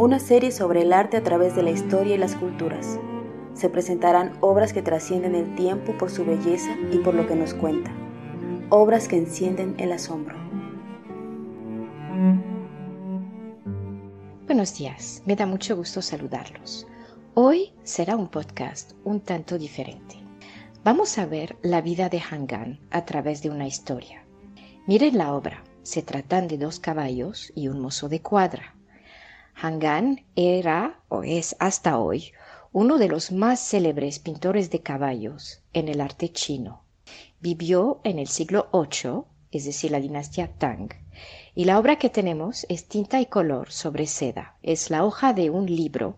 Una serie sobre el arte a través de la historia y las culturas. Se presentarán obras que trascienden el tiempo por su belleza y por lo que nos cuenta. Obras que encienden el asombro. Buenos días, me da mucho gusto saludarlos. Hoy será un podcast un tanto diferente. Vamos a ver la vida de Hangan a través de una historia. Miren la obra, se tratan de dos caballos y un mozo de cuadra. Hangan era, o es hasta hoy, uno de los más célebres pintores de caballos en el arte chino. Vivió en el siglo VIII, es decir, la dinastía Tang, y la obra que tenemos es tinta y color sobre seda. Es la hoja de un libro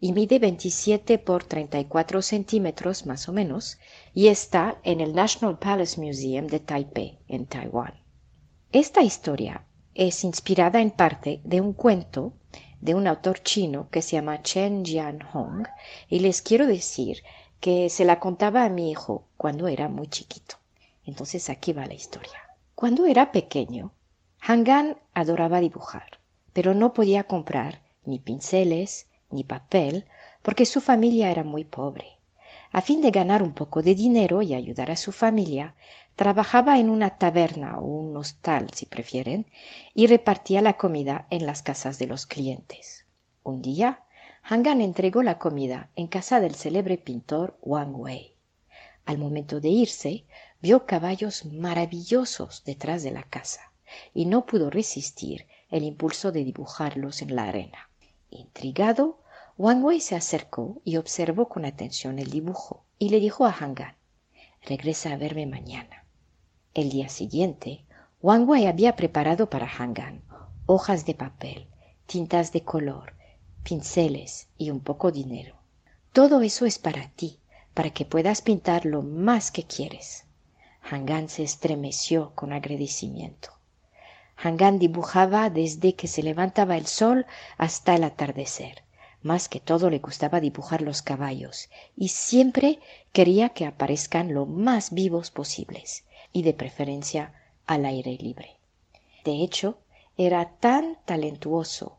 y mide 27 por 34 centímetros más o menos y está en el National Palace Museum de Taipei, en Taiwán. Esta historia es inspirada en parte de un cuento de un autor chino que se llama Chen Jianhong y les quiero decir que se la contaba a mi hijo cuando era muy chiquito. Entonces aquí va la historia. Cuando era pequeño, Hangan adoraba dibujar, pero no podía comprar ni pinceles ni papel porque su familia era muy pobre. A fin de ganar un poco de dinero y ayudar a su familia, trabajaba en una taberna o un hostal, si prefieren, y repartía la comida en las casas de los clientes. Un día, Hangan entregó la comida en casa del célebre pintor Wang Wei. Al momento de irse, vio caballos maravillosos detrás de la casa y no pudo resistir el impulso de dibujarlos en la arena. Intrigado, Wang Wei se acercó y observó con atención el dibujo y le dijo a Hangan Regresa a verme mañana. El día siguiente, Wang Wei había preparado para Hangan hojas de papel, tintas de color, pinceles y un poco dinero. Todo eso es para ti, para que puedas pintar lo más que quieres. Hangan se estremeció con agradecimiento. Hangan dibujaba desde que se levantaba el sol hasta el atardecer. Más que todo le gustaba dibujar los caballos y siempre quería que aparezcan lo más vivos posibles y de preferencia al aire libre. De hecho, era tan talentuoso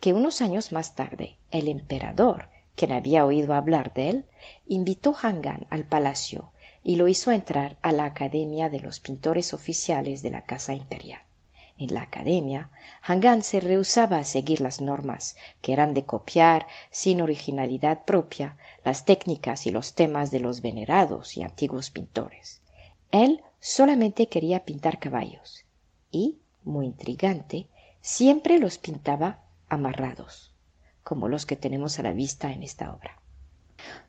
que unos años más tarde el emperador, quien había oído hablar de él, invitó Hangan al palacio y lo hizo entrar a la Academia de los Pintores Oficiales de la Casa Imperial. En la academia, Hangan se rehusaba a seguir las normas, que eran de copiar, sin originalidad propia, las técnicas y los temas de los venerados y antiguos pintores. Él solamente quería pintar caballos, y, muy intrigante, siempre los pintaba amarrados, como los que tenemos a la vista en esta obra.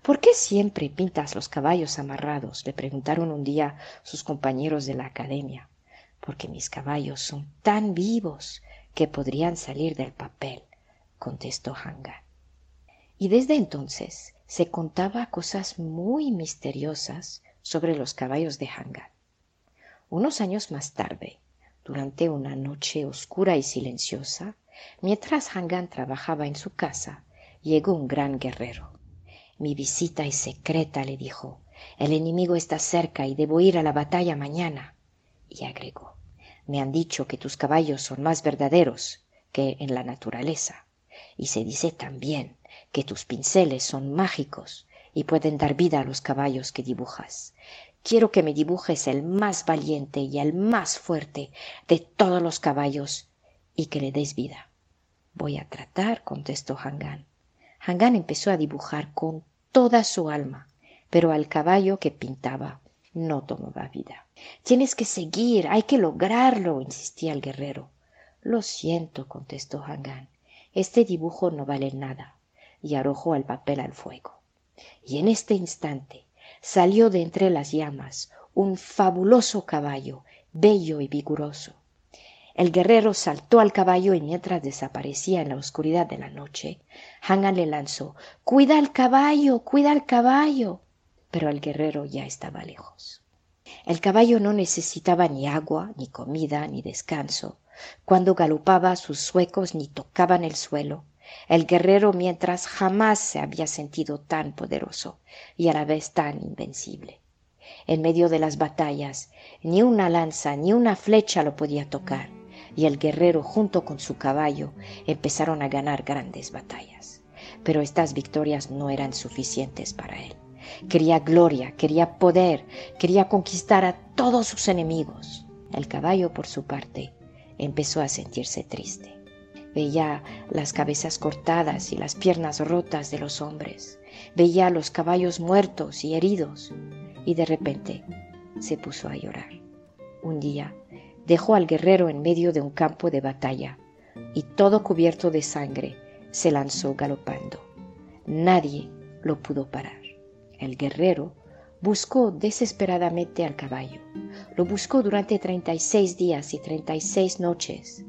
¿Por qué siempre pintas los caballos amarrados? le preguntaron un día sus compañeros de la academia porque mis caballos son tan vivos que podrían salir del papel, contestó Hanga. Y desde entonces se contaba cosas muy misteriosas sobre los caballos de Hanga. Unos años más tarde, durante una noche oscura y silenciosa, mientras Hangan trabajaba en su casa, llegó un gran guerrero. Mi visita es secreta, le dijo. El enemigo está cerca y debo ir a la batalla mañana y agregó me han dicho que tus caballos son más verdaderos que en la naturaleza y se dice también que tus pinceles son mágicos y pueden dar vida a los caballos que dibujas. Quiero que me dibujes el más valiente y el más fuerte de todos los caballos y que le des vida. Voy a tratar, contestó Hangan. Hangan empezó a dibujar con toda su alma, pero al caballo que pintaba no tomaba vida. Tienes que seguir, hay que lograrlo, insistía el guerrero. Lo siento, contestó Hangan. Este dibujo no vale nada. Y arrojó el papel al fuego. Y en este instante salió de entre las llamas un fabuloso caballo, bello y vigoroso. El guerrero saltó al caballo y mientras desaparecía en la oscuridad de la noche, Hangan le lanzó Cuida al caballo, cuida al caballo. Pero el guerrero ya estaba lejos. El caballo no necesitaba ni agua, ni comida, ni descanso. Cuando galopaba sus suecos ni tocaban el suelo. El guerrero mientras jamás se había sentido tan poderoso y a la vez tan invencible. En medio de las batallas, ni una lanza ni una flecha lo podía tocar, y el guerrero junto con su caballo empezaron a ganar grandes batallas. Pero estas victorias no eran suficientes para él. Quería gloria, quería poder, quería conquistar a todos sus enemigos. El caballo, por su parte, empezó a sentirse triste. Veía las cabezas cortadas y las piernas rotas de los hombres. Veía los caballos muertos y heridos. Y de repente se puso a llorar. Un día dejó al guerrero en medio de un campo de batalla y todo cubierto de sangre se lanzó galopando. Nadie lo pudo parar. El guerrero buscó desesperadamente al caballo. Lo buscó durante treinta y seis días y treinta y seis noches,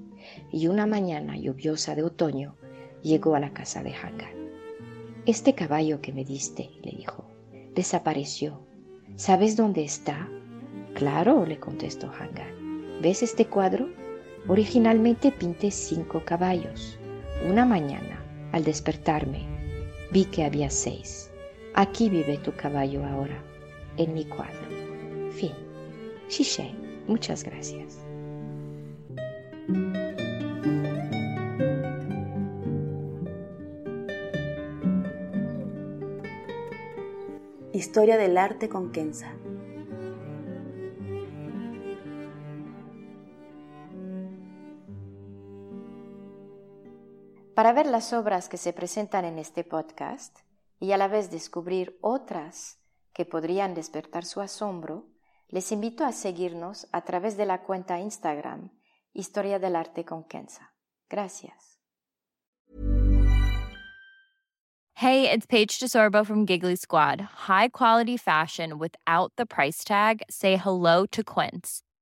y una mañana lluviosa de otoño llegó a la casa de Hangan. Este caballo que me diste, le dijo, desapareció. ¿Sabes dónde está? Claro, le contestó Hangan. ¿Ves este cuadro? Originalmente pinté cinco caballos. Una mañana, al despertarme, vi que había seis. Aquí vive tu caballo ahora, en mi cuadro. Fin. Shishe, muchas gracias. Historia del arte con Kenza. Para ver las obras que se presentan en este podcast, y a la vez descubrir otras que podrían despertar su asombro, les invito a seguirnos a través de la cuenta Instagram Historia del Arte con Kenza. Gracias. Hey, it's Paige DeSorbo from Giggly Squad. High quality fashion without the price tag. Say hello to Quince.